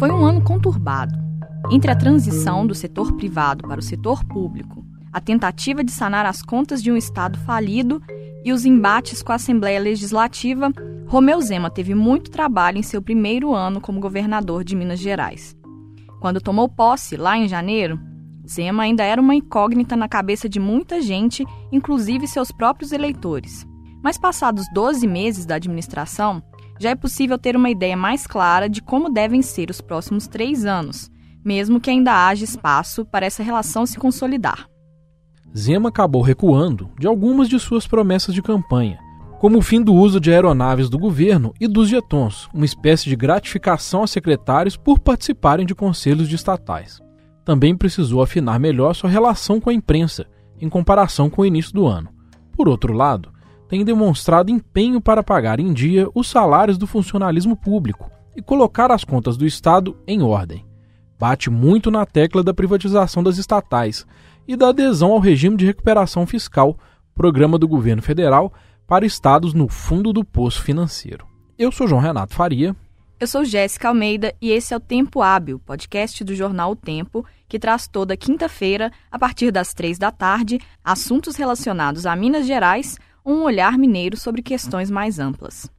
Foi um ano conturbado. Entre a transição do setor privado para o setor público, a tentativa de sanar as contas de um Estado falido e os embates com a Assembleia Legislativa, Romeu Zema teve muito trabalho em seu primeiro ano como governador de Minas Gerais. Quando tomou posse, lá em janeiro, Zema ainda era uma incógnita na cabeça de muita gente, inclusive seus próprios eleitores. Mas passados 12 meses da administração, já é possível ter uma ideia mais clara de como devem ser os próximos três anos, mesmo que ainda haja espaço para essa relação se consolidar. Zema acabou recuando de algumas de suas promessas de campanha, como o fim do uso de aeronaves do governo e dos jetons, uma espécie de gratificação a secretários por participarem de conselhos de estatais. Também precisou afinar melhor sua relação com a imprensa, em comparação com o início do ano. Por outro lado, tem demonstrado empenho para pagar em dia os salários do funcionalismo público e colocar as contas do Estado em ordem. Bate muito na tecla da privatização das estatais, e da adesão ao regime de recuperação fiscal, programa do governo federal para estados no fundo do poço financeiro. Eu sou João Renato Faria. Eu sou Jéssica Almeida e esse é o Tempo Hábil, podcast do jornal O Tempo, que traz toda quinta-feira, a partir das três da tarde, assuntos relacionados a Minas Gerais, um olhar mineiro sobre questões mais amplas.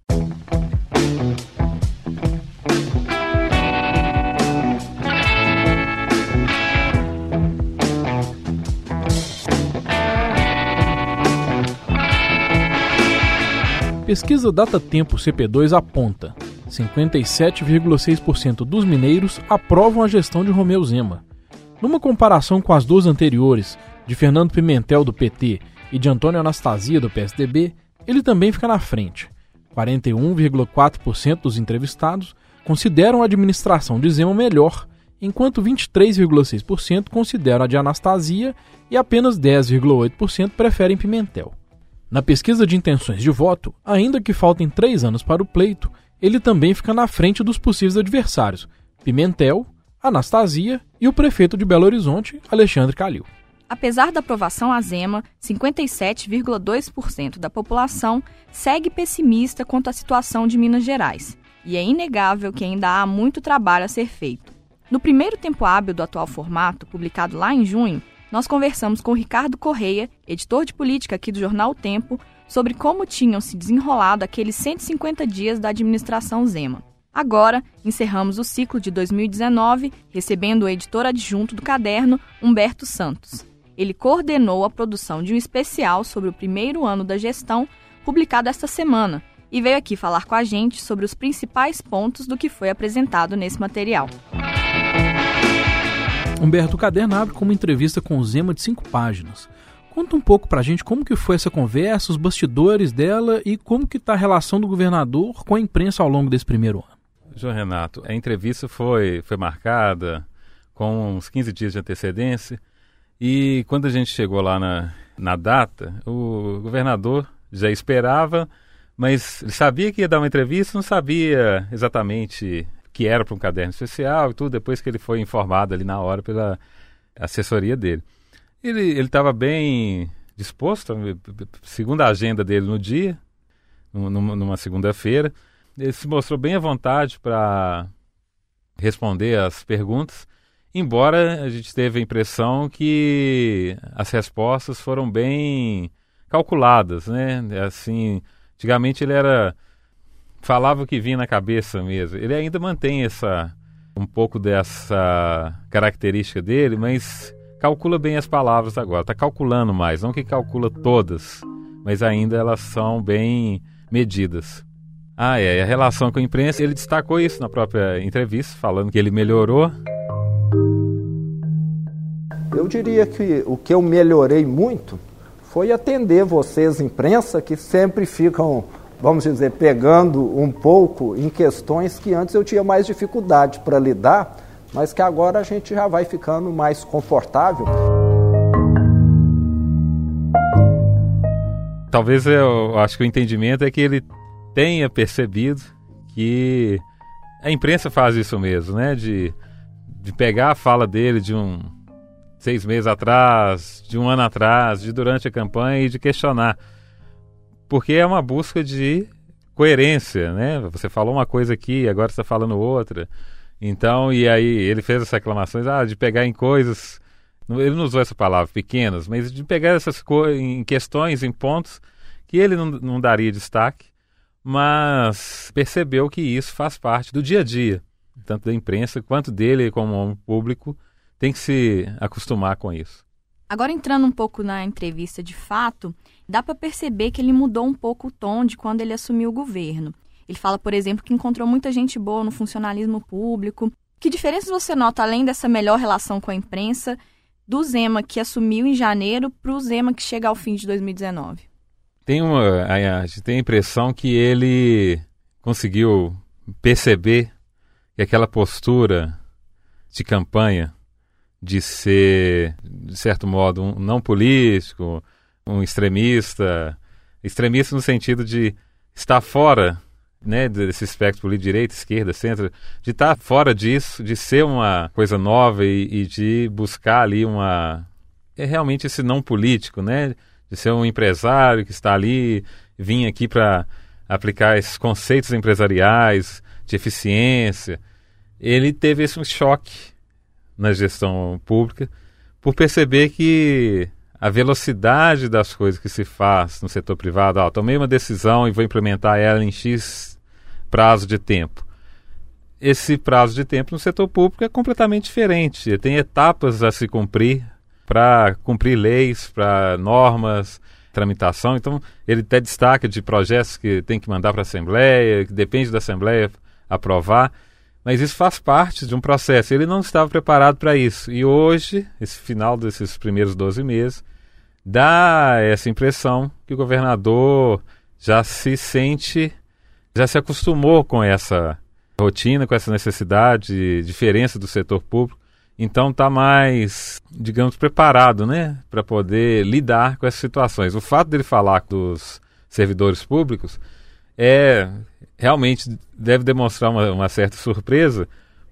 Pesquisa Data Tempo CP2 aponta: 57,6% dos mineiros aprovam a gestão de Romeu Zema. Numa comparação com as duas anteriores, de Fernando Pimentel do PT e de Antônio Anastasia do PSDB, ele também fica na frente. 41,4% dos entrevistados consideram a administração de Zema melhor, enquanto 23,6% consideram a de Anastasia e apenas 10,8% preferem Pimentel. Na pesquisa de intenções de voto, ainda que faltem três anos para o pleito, ele também fica na frente dos possíveis adversários, Pimentel, Anastasia e o prefeito de Belo Horizonte, Alexandre Calil. Apesar da aprovação a Zema, 57,2% da população segue pessimista quanto à situação de Minas Gerais, e é inegável que ainda há muito trabalho a ser feito. No primeiro tempo hábil do atual formato, publicado lá em junho, nós conversamos com Ricardo Correia, editor de política aqui do jornal o Tempo, sobre como tinham se desenrolado aqueles 150 dias da administração Zema. Agora, encerramos o ciclo de 2019 recebendo o editor adjunto do caderno, Humberto Santos. Ele coordenou a produção de um especial sobre o primeiro ano da gestão, publicado esta semana, e veio aqui falar com a gente sobre os principais pontos do que foi apresentado nesse material. Humberto, caderno abre com uma entrevista com o Zema de cinco páginas. Conta um pouco pra gente como que foi essa conversa, os bastidores dela e como que está a relação do governador com a imprensa ao longo desse primeiro ano. João Renato, a entrevista foi, foi marcada com uns 15 dias de antecedência e quando a gente chegou lá na, na data, o governador já esperava, mas ele sabia que ia dar uma entrevista, não sabia exatamente que era para um caderno especial e tudo, depois que ele foi informado ali na hora pela assessoria dele. Ele estava bem disposto, segundo a agenda dele no dia, numa, numa segunda-feira, ele se mostrou bem à vontade para responder as perguntas, embora a gente teve a impressão que as respostas foram bem calculadas, né? Assim, antigamente ele era falava o que vinha na cabeça mesmo. Ele ainda mantém essa um pouco dessa característica dele, mas calcula bem as palavras agora. Está calculando mais, não que calcula todas, mas ainda elas são bem medidas. Ah, é, a relação com a imprensa, ele destacou isso na própria entrevista, falando que ele melhorou. Eu diria que o que eu melhorei muito foi atender vocês, imprensa, que sempre ficam vamos dizer, pegando um pouco em questões que antes eu tinha mais dificuldade para lidar, mas que agora a gente já vai ficando mais confortável. Talvez eu acho que o entendimento é que ele tenha percebido que a imprensa faz isso mesmo, né? De, de pegar a fala dele de um seis meses atrás, de um ano atrás, de durante a campanha e de questionar porque é uma busca de coerência, né? Você falou uma coisa aqui, agora está falando outra. Então, e aí ele fez essas reclamações ah, de pegar em coisas, ele não usou essa palavra, pequenas, mas de pegar essas coisas em questões, em pontos que ele não, não daria destaque, mas percebeu que isso faz parte do dia a dia, tanto da imprensa quanto dele como homem público, tem que se acostumar com isso. Agora entrando um pouco na entrevista de fato, dá para perceber que ele mudou um pouco o tom de quando ele assumiu o governo. Ele fala, por exemplo, que encontrou muita gente boa no funcionalismo público. Que diferenças você nota, além dessa melhor relação com a imprensa, do Zema que assumiu em janeiro para o Zema que chega ao fim de 2019? Tem uma, a gente tem a impressão que ele conseguiu perceber que aquela postura de campanha de ser, de certo modo, um não político, um extremista, extremista no sentido de estar fora né, desse espectro político, direita, esquerda, centro, de estar fora disso, de ser uma coisa nova e, e de buscar ali uma. É realmente esse não político, né? De ser um empresário que está ali, vir aqui para aplicar esses conceitos empresariais de eficiência. Ele teve esse choque na gestão pública por perceber que a velocidade das coisas que se faz no setor privado, ó, tomei uma decisão e vou implementar ela em X prazo de tempo. Esse prazo de tempo no setor público é completamente diferente. Tem etapas a se cumprir para cumprir leis, para normas, tramitação. Então, ele até destaca de projetos que tem que mandar para a Assembleia, que depende da Assembleia aprovar. Mas isso faz parte de um processo. Ele não estava preparado para isso. E hoje, esse final desses primeiros 12 meses, dá essa impressão que o governador já se sente, já se acostumou com essa rotina, com essa necessidade, diferença do setor público. Então está mais, digamos, preparado, né, para poder lidar com essas situações. O fato dele falar dos servidores públicos é realmente deve demonstrar uma, uma, certa surpresa,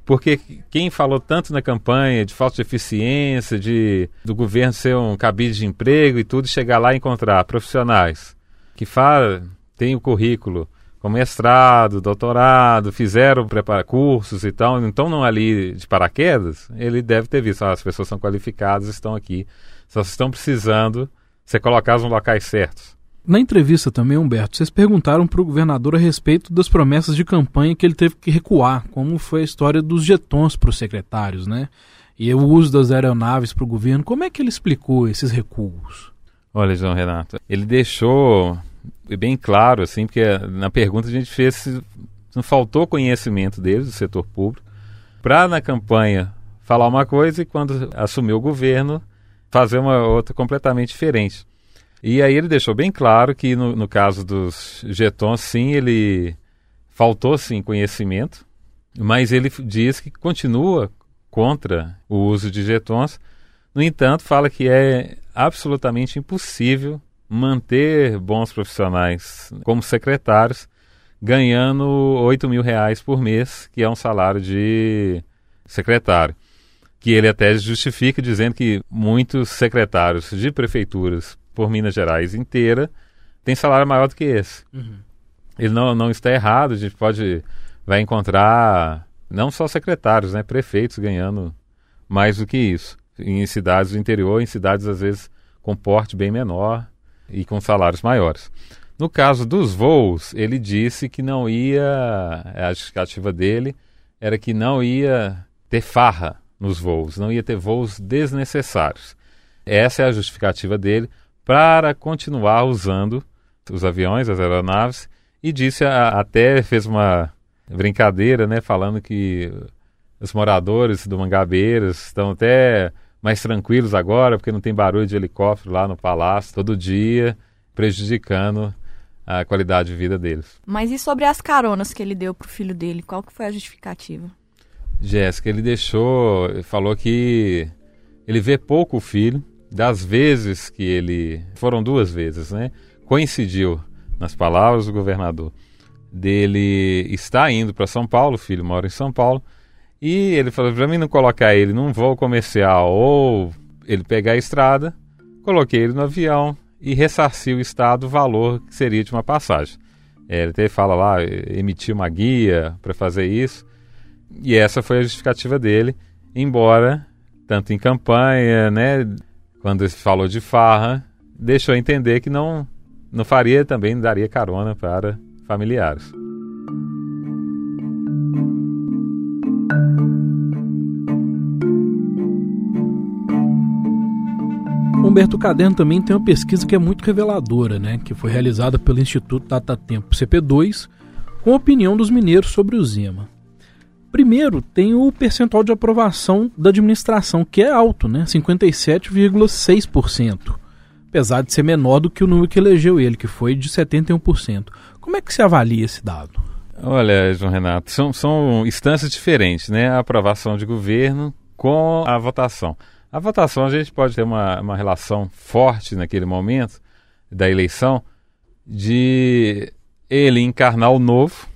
porque quem falou tanto na campanha de falta de eficiência, de do governo ser um cabide de emprego e tudo, chegar lá e encontrar profissionais que fala, têm o currículo com mestrado, doutorado, fizeram prepara cursos e tal, então não ali de paraquedas, ele deve ter visto, ah, as pessoas são qualificadas, estão aqui, só estão precisando ser colocadas nos locais certos. Na entrevista também, Humberto, vocês perguntaram para o governador a respeito das promessas de campanha que ele teve que recuar, como foi a história dos jetons para os secretários, né? E o uso das aeronaves para o governo. Como é que ele explicou esses recuos? Olha, João Renato, ele deixou bem claro, assim, porque na pergunta a gente fez se não faltou conhecimento deles, do setor público, para na campanha falar uma coisa e quando assumiu o governo fazer uma outra completamente diferente. E aí ele deixou bem claro que no, no caso dos jetons, sim, ele faltou sim conhecimento, mas ele diz que continua contra o uso de jetons. No entanto, fala que é absolutamente impossível manter bons profissionais como secretários ganhando 8 mil reais por mês, que é um salário de secretário. Que ele até justifica dizendo que muitos secretários de prefeituras por Minas Gerais inteira tem salário maior do que esse. Uhum. Ele não, não está errado, a gente pode vai encontrar não só secretários, né, prefeitos ganhando mais do que isso. Em cidades do interior, em cidades às vezes com porte bem menor e com salários maiores. No caso dos voos, ele disse que não ia, a justificativa dele era que não ia ter farra nos voos, não ia ter voos desnecessários. Essa é a justificativa dele para continuar usando os aviões, as aeronaves, e disse a, até fez uma brincadeira, né, falando que os moradores do Mangabeiras estão até mais tranquilos agora, porque não tem barulho de helicóptero lá no palácio todo dia, prejudicando a qualidade de vida deles. Mas e sobre as caronas que ele deu para o filho dele? Qual que foi a justificativa? Jéssica, ele deixou, falou que ele vê pouco o filho, das vezes que ele. Foram duas vezes, né? Coincidiu, nas palavras do governador, dele estar indo para São Paulo, o filho mora em São Paulo, e ele falou: para mim não colocar ele num voo comercial ou ele pegar a estrada, coloquei ele no avião e ressarci o Estado o valor que seria de uma passagem. É, ele até fala lá, emitiu uma guia para fazer isso. E essa foi a justificativa dele, embora, tanto em campanha, né, quando ele falou de farra, deixou entender que não, não faria também, daria carona para familiares. Humberto Caderno também tem uma pesquisa que é muito reveladora, né, que foi realizada pelo Instituto Datatempo CP2, com a opinião dos mineiros sobre o Zema. Primeiro, tem o percentual de aprovação da administração, que é alto, né, 57,6%, apesar de ser menor do que o número que elegeu ele, que foi de 71%. Como é que se avalia esse dado? Olha, João Renato, são, são instâncias diferentes, né? A aprovação de governo com a votação. A votação a gente pode ter uma, uma relação forte naquele momento da eleição de ele encarnar o novo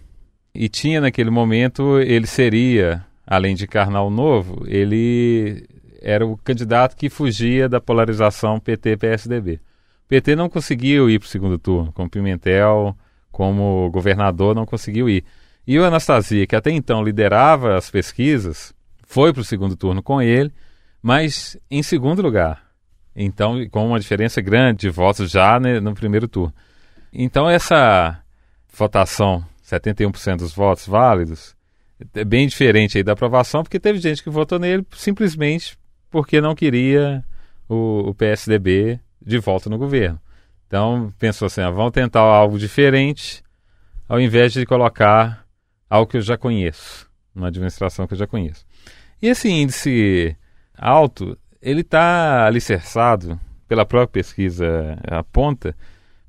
e tinha naquele momento ele seria além de encarnar o novo ele era o candidato que fugia da polarização PT-PSDB. O PT não conseguiu ir para o segundo turno, como Pimentel, como governador, não conseguiu ir. E o Anastasia, que até então liderava as pesquisas, foi para o segundo turno com ele mas em segundo lugar. Então, com uma diferença grande de votos já né, no primeiro turno. Então, essa votação, 71% dos votos válidos, é bem diferente aí da aprovação, porque teve gente que votou nele simplesmente porque não queria o, o PSDB de volta no governo. Então, pensou assim, ah, vamos tentar algo diferente, ao invés de colocar algo que eu já conheço, uma administração que eu já conheço. E esse índice alto, ele está alicerçado, pela própria pesquisa aponta,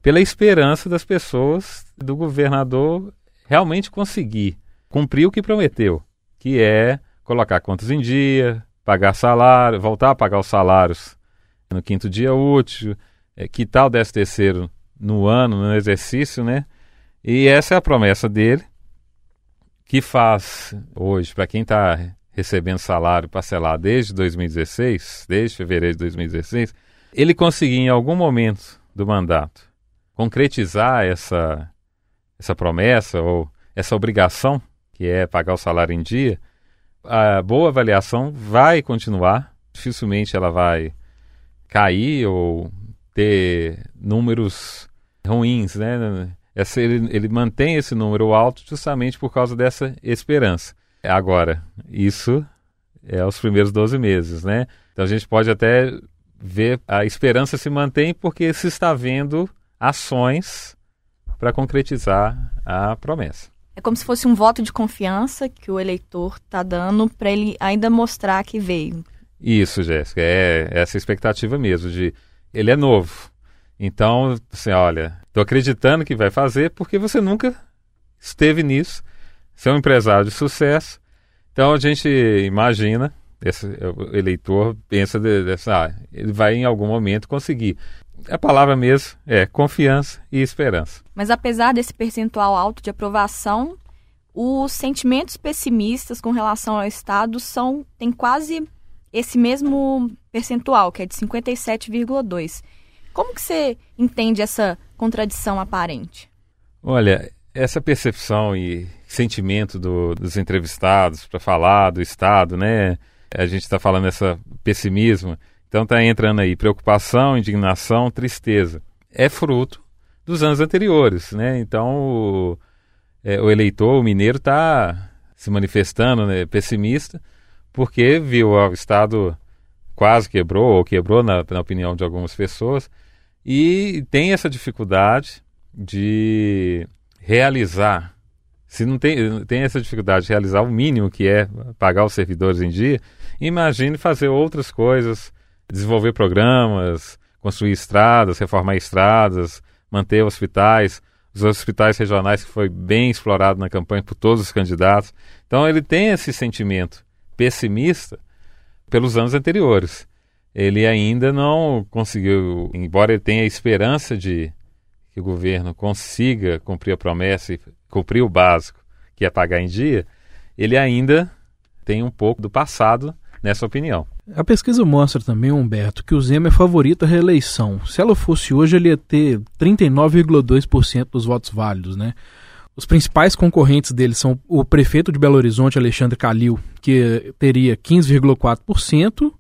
pela esperança das pessoas do governador realmente conseguir cumprir o que prometeu, que é colocar contas em dia, pagar salário, voltar a pagar os salários no quinto dia útil, é, quitar o décimo terceiro no ano, no exercício, né? E essa é a promessa dele, que faz hoje, para quem está recebendo salário parcelado desde 2016, desde fevereiro de 2016, ele conseguir em algum momento do mandato concretizar essa, essa promessa ou essa obrigação, que é pagar o salário em dia, a boa avaliação vai continuar, dificilmente ela vai cair ou ter números ruins, né? Essa, ele, ele mantém esse número alto justamente por causa dessa esperança. Agora, isso é os primeiros 12 meses, né? Então a gente pode até ver a esperança se mantém porque se está vendo ações para concretizar a promessa. É como se fosse um voto de confiança que o eleitor está dando para ele ainda mostrar que veio. Isso, Jéssica, é essa expectativa mesmo de ele é novo. Então, assim, olha, estou acreditando que vai fazer porque você nunca esteve nisso você é um empresário de sucesso, então a gente imagina, esse o eleitor pensa dessa, ah, ele vai em algum momento conseguir. A palavra mesmo é confiança e esperança. Mas apesar desse percentual alto de aprovação, os sentimentos pessimistas com relação ao Estado são têm quase esse mesmo percentual, que é de 57,2. Como que você entende essa contradição aparente? Olha, essa percepção e sentimento do, dos entrevistados para falar do Estado, né? A gente está falando esse pessimismo, então está entrando aí preocupação, indignação, tristeza. É fruto dos anos anteriores, né? Então o, é, o eleitor, o mineiro, está se manifestando né, pessimista porque viu o Estado quase quebrou ou quebrou na, na opinião de algumas pessoas e tem essa dificuldade de realizar, se não tem, tem essa dificuldade de realizar o mínimo que é pagar os servidores em dia, imagine fazer outras coisas, desenvolver programas, construir estradas, reformar estradas, manter hospitais, os hospitais regionais que foi bem explorado na campanha por todos os candidatos. Então ele tem esse sentimento pessimista pelos anos anteriores. Ele ainda não conseguiu, embora ele tenha esperança de que o governo consiga cumprir a promessa e cumprir o básico, que é pagar em dia, ele ainda tem um pouco do passado nessa opinião. A pesquisa mostra também, Humberto, que o Zema é favorito à reeleição. Se ela fosse hoje, ele ia ter 39,2% dos votos válidos, né? Os principais concorrentes dele são o prefeito de Belo Horizonte, Alexandre Calil, que teria 15,4%,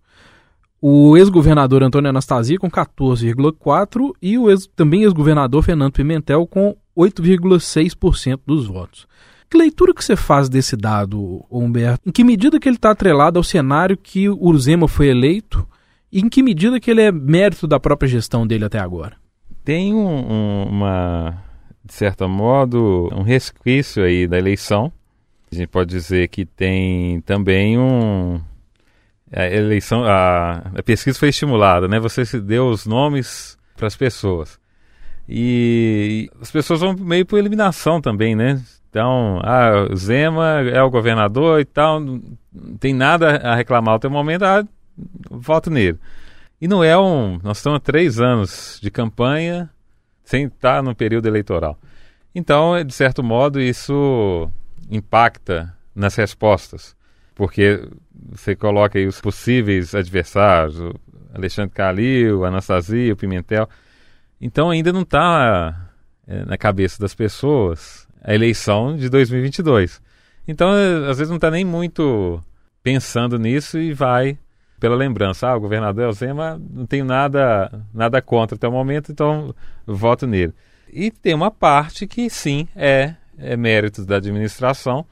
o ex-governador Antônio Anastasia com 14,4% e o ex, também ex-governador Fernando Pimentel com 8,6% dos votos. Que leitura que você faz desse dado, Humberto? Em que medida que ele está atrelado ao cenário que o Zema foi eleito e em que medida que ele é mérito da própria gestão dele até agora? Tem um, um, uma, de certo modo, um resquício aí da eleição. A gente pode dizer que tem também um, a eleição, a, a, pesquisa foi estimulada, né? Você se deu os nomes para as pessoas. E, e as pessoas vão meio por eliminação também, né? Então, ah, Zema é o governador e tal, não tem nada a reclamar até o momento, ah, voto nele. E não é um. Nós estamos há três anos de campanha sem estar no período eleitoral. Então, de certo modo, isso impacta nas respostas, porque você coloca aí os possíveis adversários, o Alexandre Calil, Anastasia, o Pimentel. Então ainda não está é, na cabeça das pessoas a eleição de 2022. Então, é, às vezes não está nem muito pensando nisso e vai pela lembrança. Ah, o governador Elzema, não tenho nada, nada contra até o momento, então voto nele. E tem uma parte que sim é, é mérito da administração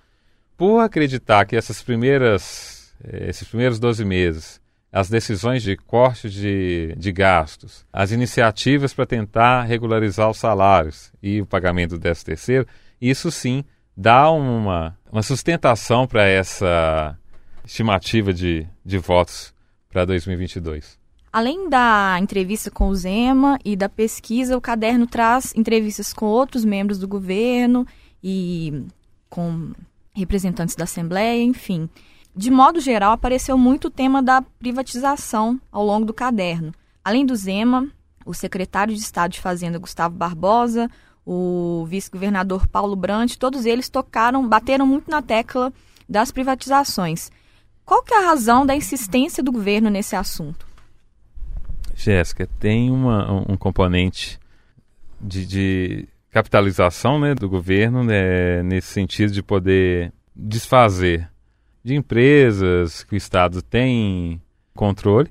por acreditar que essas primeiras eh, esses primeiros 12 meses, as decisões de corte de, de gastos, as iniciativas para tentar regularizar os salários e o pagamento do 13 terceiro, isso sim dá uma, uma sustentação para essa estimativa de, de votos para 2022. Além da entrevista com o Zema e da pesquisa, o caderno traz entrevistas com outros membros do governo e com representantes da Assembleia, enfim de modo geral, apareceu muito o tema da privatização ao longo do caderno. Além do Zema, o secretário de Estado de Fazenda Gustavo Barbosa, o vice-governador Paulo Brandt, todos eles tocaram, bateram muito na tecla das privatizações. Qual que é a razão da insistência do governo nesse assunto? Jéssica, tem uma, um componente de, de capitalização né, do governo né, nesse sentido de poder desfazer de empresas que o Estado tem controle.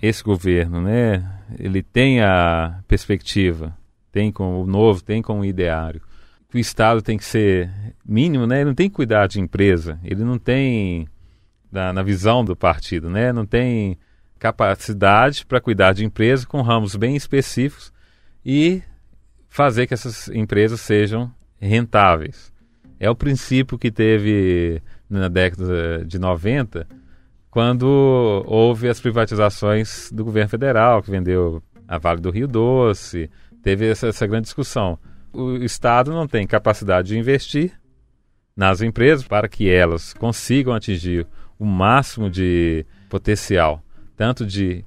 Esse governo, né, ele tem a perspectiva, tem como o novo, tem como ideário. Que o Estado tem que ser mínimo, né? Ele não tem que cuidar de empresa, ele não tem na, na visão do partido, né? Não tem capacidade para cuidar de empresas com ramos bem específicos e fazer que essas empresas sejam rentáveis. É o princípio que teve na década de 90, quando houve as privatizações do governo federal, que vendeu a Vale do Rio Doce, teve essa, essa grande discussão. O Estado não tem capacidade de investir nas empresas para que elas consigam atingir o máximo de potencial, tanto de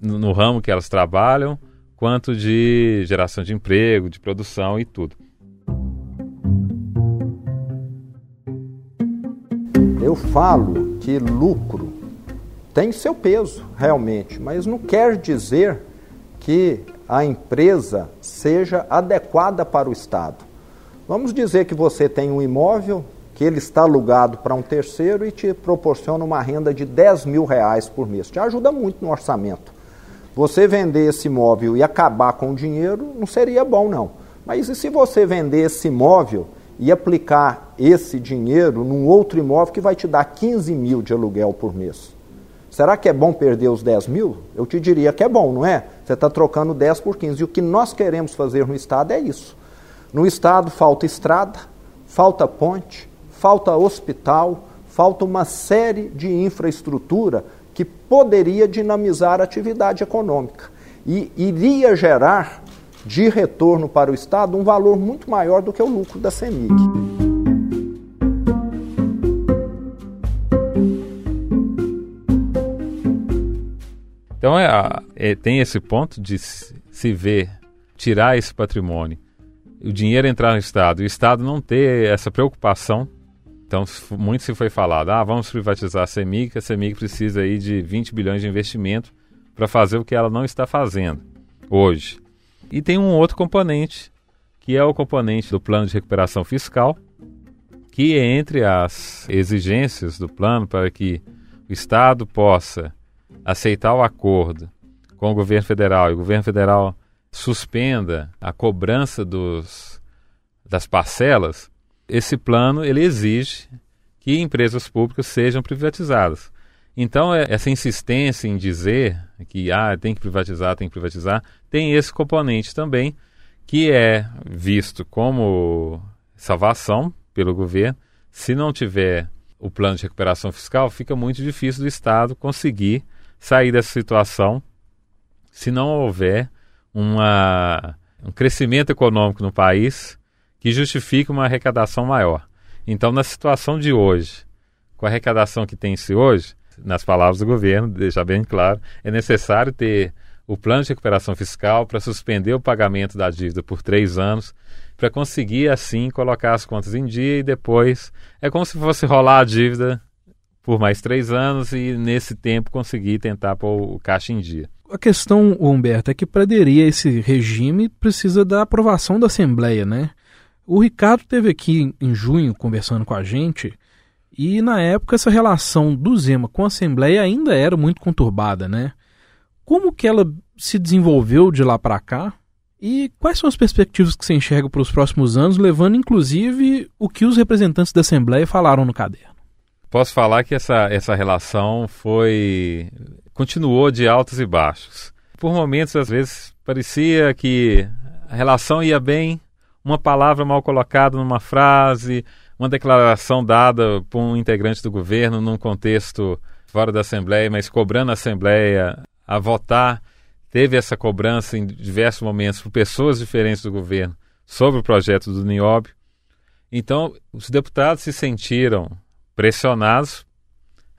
no, no ramo que elas trabalham, quanto de geração de emprego, de produção e tudo. Eu falo que lucro tem seu peso, realmente, mas não quer dizer que a empresa seja adequada para o Estado. Vamos dizer que você tem um imóvel que ele está alugado para um terceiro e te proporciona uma renda de 10 mil reais por mês. Te ajuda muito no orçamento. Você vender esse imóvel e acabar com o dinheiro não seria bom, não. Mas e se você vender esse imóvel e aplicar esse dinheiro num outro imóvel que vai te dar 15 mil de aluguel por mês. Será que é bom perder os 10 mil? Eu te diria que é bom, não é? Você está trocando 10 por 15. E o que nós queremos fazer no Estado é isso. No Estado falta estrada, falta ponte, falta hospital, falta uma série de infraestrutura que poderia dinamizar a atividade econômica e iria gerar de retorno para o Estado um valor muito maior do que o lucro da CEMIG. Então é, é, tem esse ponto de se ver, tirar esse patrimônio, o dinheiro entrar no Estado e o Estado não ter essa preocupação. Então, muito se foi falado, ah, vamos privatizar a CEMIG, a CEMIG precisa aí de 20 bilhões de investimento para fazer o que ela não está fazendo hoje. E tem um outro componente que é o componente do plano de recuperação fiscal, que entre as exigências do plano para que o Estado possa aceitar o acordo com o governo federal e o governo federal suspenda a cobrança dos, das parcelas, esse plano ele exige que empresas públicas sejam privatizadas. Então, é, essa insistência em dizer que ah, tem que privatizar, tem que privatizar, tem esse componente também, que é visto como salvação pelo governo. Se não tiver o plano de recuperação fiscal, fica muito difícil do Estado conseguir sair dessa situação se não houver uma, um crescimento econômico no país que justifique uma arrecadação maior. Então, na situação de hoje, com a arrecadação que tem-se hoje, nas palavras do governo, deixar bem claro, é necessário ter o plano de recuperação fiscal para suspender o pagamento da dívida por três anos, para conseguir assim colocar as contas em dia e depois é como se fosse rolar a dívida por mais três anos e nesse tempo conseguir tentar pôr o caixa em dia. A questão, Humberto, é que para aderir a esse regime precisa da aprovação da Assembleia, né? O Ricardo teve aqui em junho conversando com a gente e na época essa relação do Zema com a Assembleia ainda era muito conturbada, né? Como que ela se desenvolveu de lá para cá? E quais são as perspectivas que você enxerga para os próximos anos, levando inclusive o que os representantes da Assembleia falaram no caderno? Posso falar que essa, essa relação foi. continuou de altos e baixos. Por momentos, às vezes, parecia que a relação ia bem, uma palavra mal colocada numa frase, uma declaração dada por um integrante do governo num contexto fora da Assembleia, mas cobrando a Assembleia a votar. Teve essa cobrança em diversos momentos por pessoas diferentes do governo sobre o projeto do Nióbio. Então, os deputados se sentiram pressionados,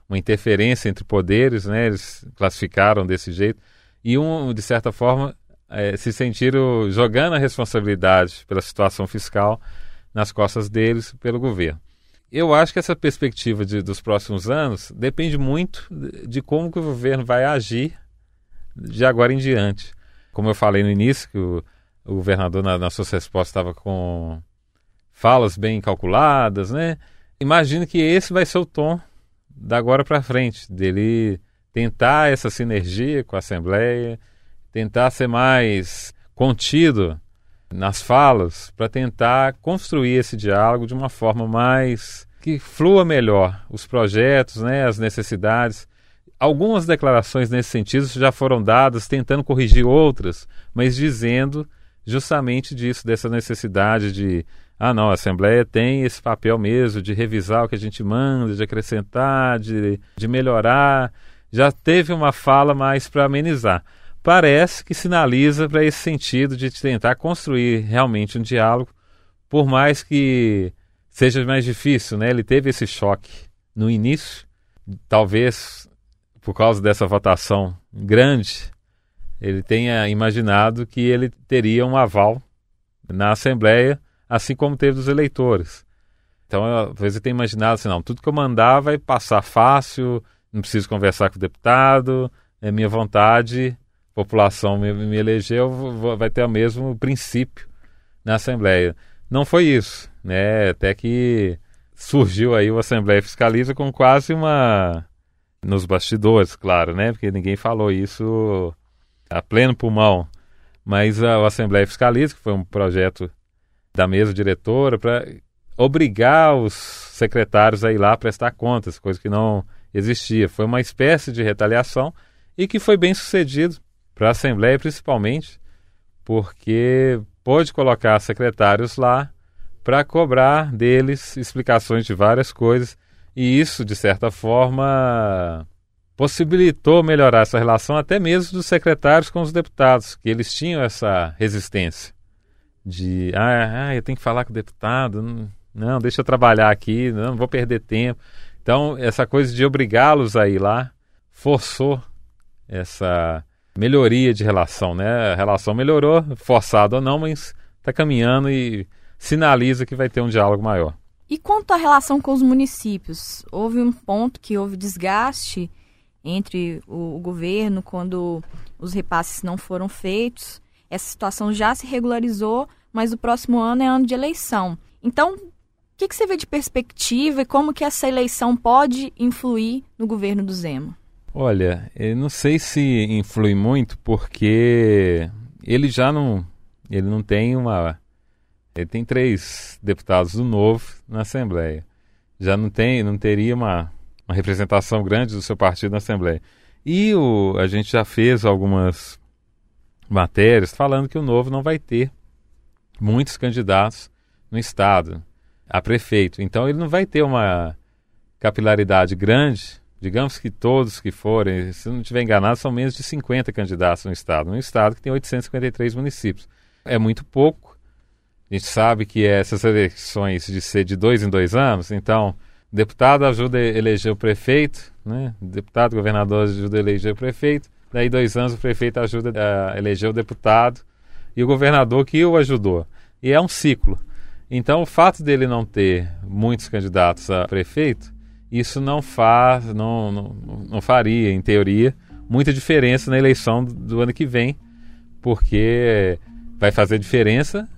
uma interferência entre poderes, né? eles classificaram desse jeito, e um, de certa forma, é, se sentiram jogando a responsabilidade pela situação fiscal nas costas deles pelo governo. Eu acho que essa perspectiva de, dos próximos anos depende muito de, como que o governo vai agir de agora em diante. Como eu falei no início, que o, o governador, na, na sua resposta, estava com falas bem calculadas, né? Imagino que esse vai ser o tom da agora para frente, dele tentar essa sinergia com a Assembleia, tentar ser mais contido nas falas para tentar construir esse diálogo de uma forma mais que flua melhor os projetos, né, as necessidades. Algumas declarações nesse sentido já foram dadas, tentando corrigir outras, mas dizendo justamente disso, dessa necessidade de ah, não, a Assembleia tem esse papel mesmo de revisar o que a gente manda, de acrescentar, de, de melhorar. Já teve uma fala mais para amenizar parece que sinaliza para esse sentido de tentar construir realmente um diálogo, por mais que seja mais difícil, né? Ele teve esse choque no início, talvez por causa dessa votação grande, ele tenha imaginado que ele teria um aval na Assembleia, assim como teve dos eleitores. Então, talvez ele tenha imaginado assim, não, tudo que eu mandar vai passar fácil, não preciso conversar com o deputado, é minha vontade população me, me elegeu, vai ter o mesmo princípio na Assembleia. Não foi isso, né? Até que surgiu aí o Assembleia Fiscaliza com quase uma nos bastidores, claro, né? Porque ninguém falou isso a pleno pulmão. Mas a, a Assembleia Fiscaliza, que foi um projeto da mesa diretora para obrigar os secretários a ir lá prestar contas, coisa que não existia. Foi uma espécie de retaliação e que foi bem sucedido para a Assembleia principalmente, porque pôde colocar secretários lá para cobrar deles explicações de várias coisas e isso, de certa forma, possibilitou melhorar essa relação até mesmo dos secretários com os deputados, que eles tinham essa resistência de, ah, ah eu tenho que falar com o deputado, não, deixa eu trabalhar aqui, não vou perder tempo. Então, essa coisa de obrigá-los a ir lá forçou essa melhoria de relação, né? A relação melhorou, forçado ou não, mas está caminhando e sinaliza que vai ter um diálogo maior. E quanto à relação com os municípios? Houve um ponto que houve desgaste entre o, o governo quando os repasses não foram feitos. Essa situação já se regularizou, mas o próximo ano é ano de eleição. Então, o que, que você vê de perspectiva e como que essa eleição pode influir no governo do Zema? Olha, eu não sei se influi muito porque ele já não, ele não tem uma, ele tem três deputados do Novo na Assembleia, já não tem, não teria uma, uma representação grande do seu partido na Assembleia. E o, a gente já fez algumas matérias falando que o Novo não vai ter muitos candidatos no estado a prefeito. Então ele não vai ter uma capilaridade grande. Digamos que todos que forem, se não estiver enganado, são menos de 50 candidatos no estado. Um estado que tem 853 municípios. É muito pouco. A gente sabe que essas eleições de ser de dois em dois anos, então deputado ajuda a eleger o prefeito, né? deputado, governador ajuda a eleger o prefeito, daí dois anos o prefeito ajuda a eleger o deputado e o governador que o ajudou. E é um ciclo. Então, o fato dele não ter muitos candidatos a prefeito, isso não faz, não, não, não faria, em teoria, muita diferença na eleição do ano que vem, porque vai fazer diferença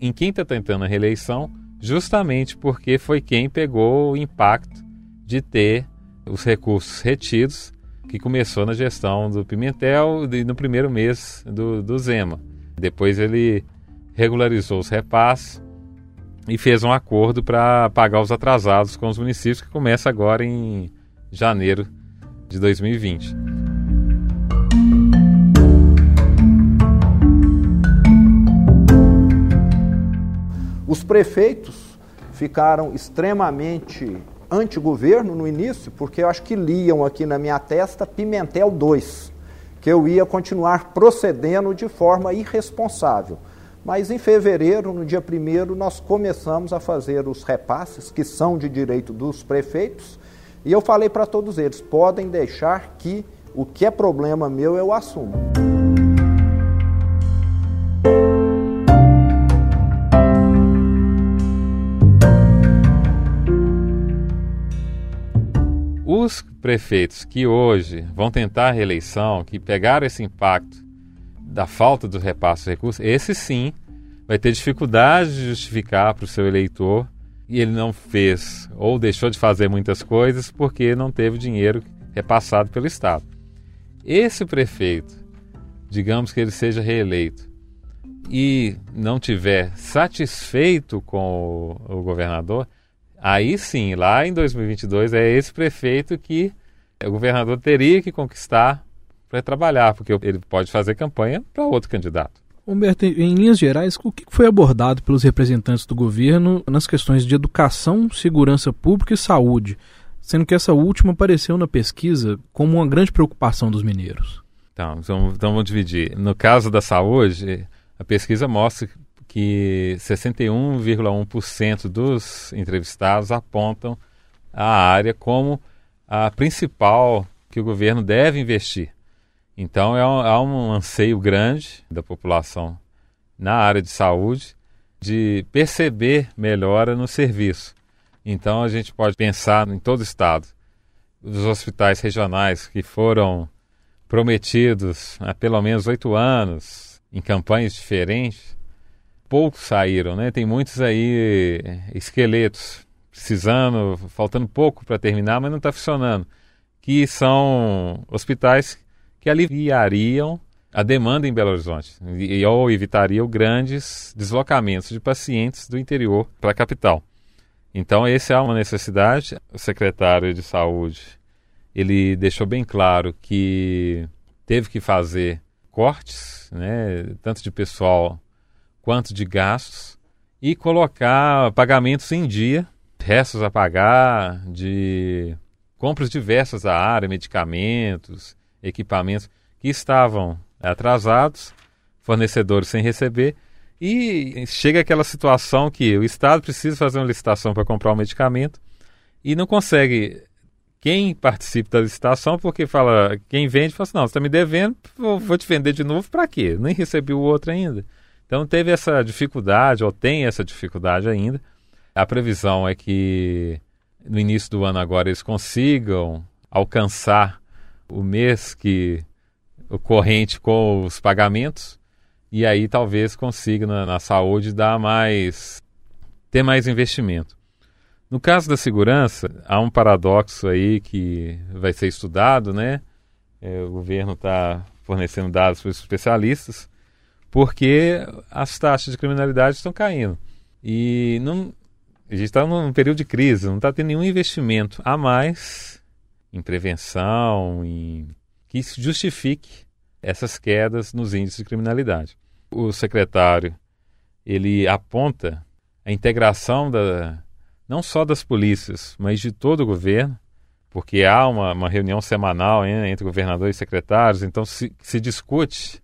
em quem está tentando a reeleição, justamente porque foi quem pegou o impacto de ter os recursos retidos, que começou na gestão do Pimentel no primeiro mês do, do Zema. Depois ele regularizou os repasses e fez um acordo para pagar os atrasados com os municípios, que começa agora em janeiro de 2020. Os prefeitos ficaram extremamente anti-governo no início, porque eu acho que liam aqui na minha testa Pimentel 2, que eu ia continuar procedendo de forma irresponsável. Mas em fevereiro, no dia 1 nós começamos a fazer os repasses, que são de direito dos prefeitos, e eu falei para todos eles: podem deixar que o que é problema meu eu assumo. Os prefeitos que hoje vão tentar a reeleição, que pegaram esse impacto da falta do repasse de recursos, esse sim vai ter dificuldade de justificar para o seu eleitor e ele não fez ou deixou de fazer muitas coisas porque não teve dinheiro repassado pelo Estado. Esse prefeito, digamos que ele seja reeleito e não tiver satisfeito com o, o governador, aí sim, lá em 2022 é esse prefeito que o governador teria que conquistar para trabalhar, porque ele pode fazer campanha para outro candidato. Humberto, em linhas gerais, o que foi abordado pelos representantes do governo nas questões de educação, segurança pública e saúde, sendo que essa última apareceu na pesquisa como uma grande preocupação dos mineiros? Então, então, então vamos dividir. No caso da saúde, a pesquisa mostra que 61,1% dos entrevistados apontam a área como a principal que o governo deve investir. Então é um, há um anseio grande da população na área de saúde de perceber melhora no serviço. Então a gente pode pensar em todo o estado, os hospitais regionais que foram prometidos há pelo menos oito anos em campanhas diferentes, poucos saíram, né? Tem muitos aí esqueletos precisando, faltando pouco para terminar, mas não está funcionando. Que são hospitais que aliviariam a demanda em Belo Horizonte e ou evitariam grandes deslocamentos de pacientes do interior para a capital. Então, essa é uma necessidade. O secretário de Saúde ele deixou bem claro que teve que fazer cortes, né, tanto de pessoal quanto de gastos, e colocar pagamentos em dia, restos a pagar, de compras diversas da área, medicamentos, equipamentos que estavam atrasados, fornecedores sem receber, e chega aquela situação que o Estado precisa fazer uma licitação para comprar um medicamento e não consegue quem participa da licitação, porque fala, quem vende, fala assim, não, você está me devendo, vou, te vender de novo para quê? Nem recebi o outro ainda. Então teve essa dificuldade, ou tem essa dificuldade ainda. A previsão é que no início do ano agora eles consigam alcançar o mês que o corrente com os pagamentos, e aí talvez consiga na, na saúde dar mais ter mais investimento. No caso da segurança, há um paradoxo aí que vai ser estudado, né? É, o governo está fornecendo dados para os especialistas, porque as taxas de criminalidade estão caindo. E não, a gente está num período de crise, não está tendo nenhum investimento a mais em prevenção, em que justifique essas quedas nos índices de criminalidade. O secretário ele aponta a integração da, não só das polícias, mas de todo o governo, porque há uma, uma reunião semanal hein, entre governadores e secretários, então se, se discute,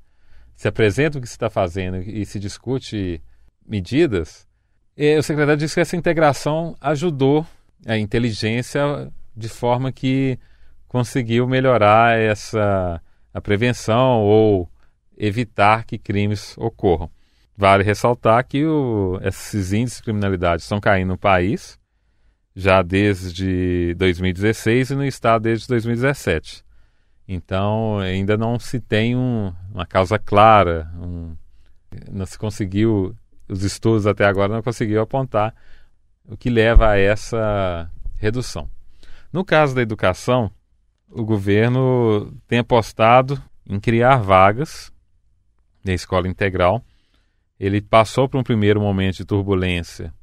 se apresenta o que se está fazendo e se discute medidas. o secretário disse que essa integração ajudou a inteligência de forma que conseguiu melhorar essa a prevenção ou evitar que crimes ocorram. Vale ressaltar que o, esses índices de criminalidade estão caindo no país já desde 2016 e no estado desde 2017. Então ainda não se tem um, uma causa clara, um, não se conseguiu, os estudos até agora não conseguiu apontar o que leva a essa redução. No caso da educação, o governo tem apostado em criar vagas na escola integral ele passou por um primeiro momento de turbulência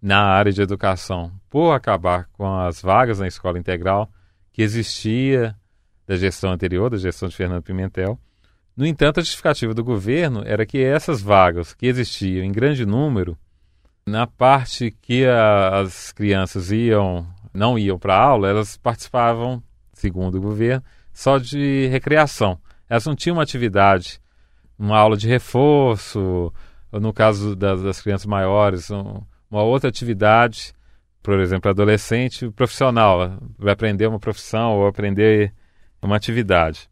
na área de educação por acabar com as vagas na escola integral que existia da gestão anterior, da gestão de Fernando Pimentel. No entanto, a justificativa do governo era que essas vagas que existiam em grande número, na parte que a, as crianças iam, não iam para aula, elas participavam, segundo o governo, só de recreação. Elas não tinham uma atividade, uma aula de reforço, ou no caso das, das crianças maiores, um, uma outra atividade, por exemplo, adolescente profissional, vai aprender uma profissão ou aprender uma atividade.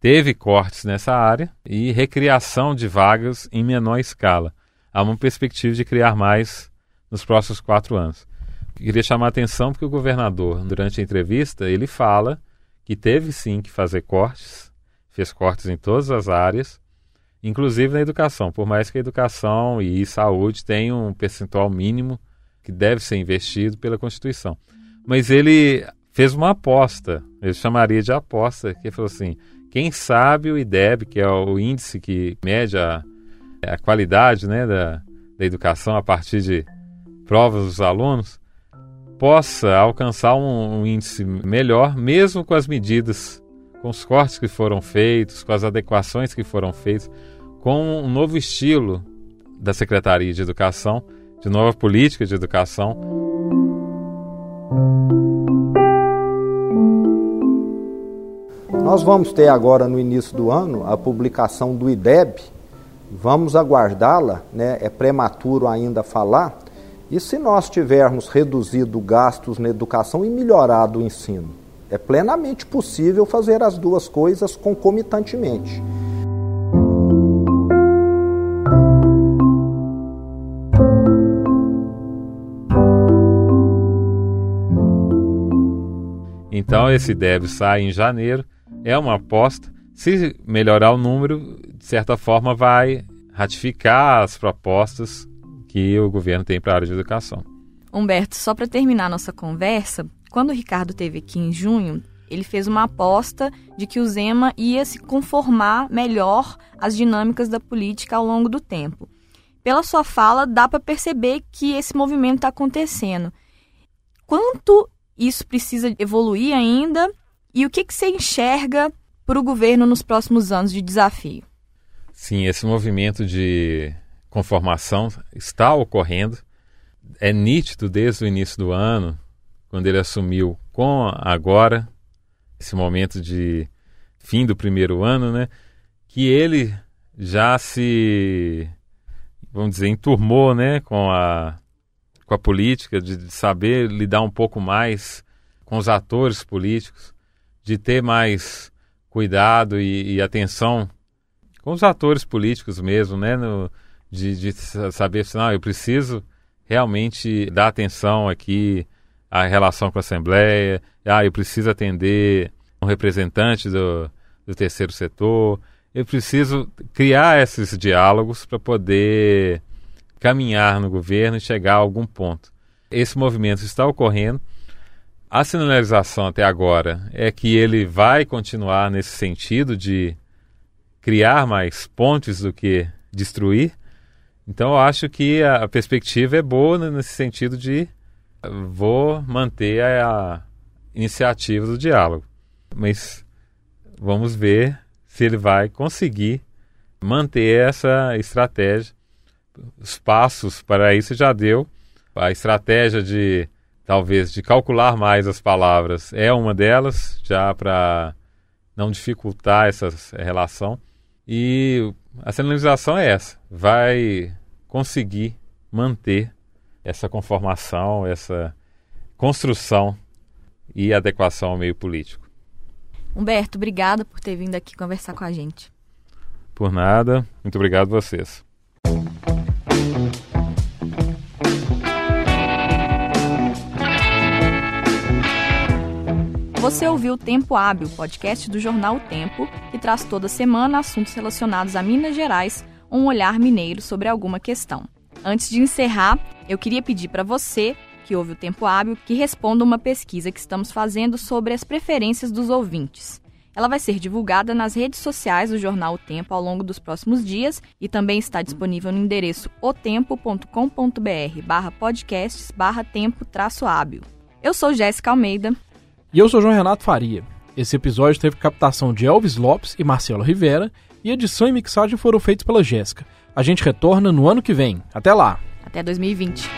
Teve cortes nessa área e recriação de vagas em menor escala. Há uma perspectiva de criar mais nos próximos quatro anos. Queria chamar a atenção porque o governador, durante a entrevista, ele fala que teve sim que fazer cortes, fez cortes em todas as áreas, inclusive na educação, por mais que a educação e saúde tenham um percentual mínimo que deve ser investido pela Constituição. Mas ele fez uma aposta, ele chamaria de aposta, que falou assim: quem sabe o IDEB, que é o índice que mede a, a qualidade né, da, da educação a partir de provas dos alunos, possa alcançar um, um índice melhor, mesmo com as medidas com os cortes que foram feitos, com as adequações que foram feitas, com um novo estilo da Secretaria de Educação, de nova política de educação. Nós vamos ter agora no início do ano a publicação do IDEB, vamos aguardá-la, né? é prematuro ainda falar. E se nós tivermos reduzido gastos na educação e melhorado o ensino? É plenamente possível fazer as duas coisas concomitantemente. Então esse deve sai em janeiro, é uma aposta. Se melhorar o número, de certa forma vai ratificar as propostas que o governo tem para a área de educação. Humberto, só para terminar nossa conversa, quando o Ricardo teve aqui em junho, ele fez uma aposta de que o Zema ia se conformar melhor às dinâmicas da política ao longo do tempo. Pela sua fala, dá para perceber que esse movimento está acontecendo. Quanto isso precisa evoluir ainda? E o que, que você enxerga para o governo nos próximos anos de desafio? Sim, esse movimento de conformação está ocorrendo. É nítido desde o início do ano, quando ele assumiu com agora, esse momento de fim do primeiro ano, né, que ele já se, vamos dizer, enturmou né, com, a, com a política, de saber lidar um pouco mais com os atores políticos, de ter mais cuidado e, e atenção com os atores políticos mesmo, né, no, de, de saber, assim, não, eu preciso realmente dar atenção aqui a relação com a Assembleia, ah, eu preciso atender um representante do, do terceiro setor, eu preciso criar esses diálogos para poder caminhar no governo e chegar a algum ponto. Esse movimento está ocorrendo. A sinalização até agora é que ele vai continuar nesse sentido de criar mais pontes do que destruir. Então eu acho que a perspectiva é boa nesse sentido de vou manter a iniciativa do diálogo. Mas vamos ver se ele vai conseguir manter essa estratégia. Os passos para isso já deu. A estratégia de talvez de calcular mais as palavras é uma delas, já para não dificultar essa relação. E a sinalização é essa: vai conseguir manter essa conformação, essa construção e adequação ao meio político. Humberto, obrigada por ter vindo aqui conversar com a gente. Por nada, muito obrigado a vocês. Você ouviu o Tempo Hábil, podcast do jornal o Tempo, que traz toda semana assuntos relacionados a Minas Gerais, um olhar mineiro sobre alguma questão. Antes de encerrar, eu queria pedir para você que ouve o Tempo Hábil que responda uma pesquisa que estamos fazendo sobre as preferências dos ouvintes. Ela vai ser divulgada nas redes sociais do jornal O Tempo ao longo dos próximos dias e também está disponível no endereço otempo.com.br barra podcasts barra tempo traço hábil. Eu sou Jéssica Almeida. E eu sou João Renato Faria. Esse episódio teve captação de Elvis Lopes e Marcelo Rivera, e edição e mixagem foram feitos pela Jéssica. A gente retorna no ano que vem. Até lá! Até 2020.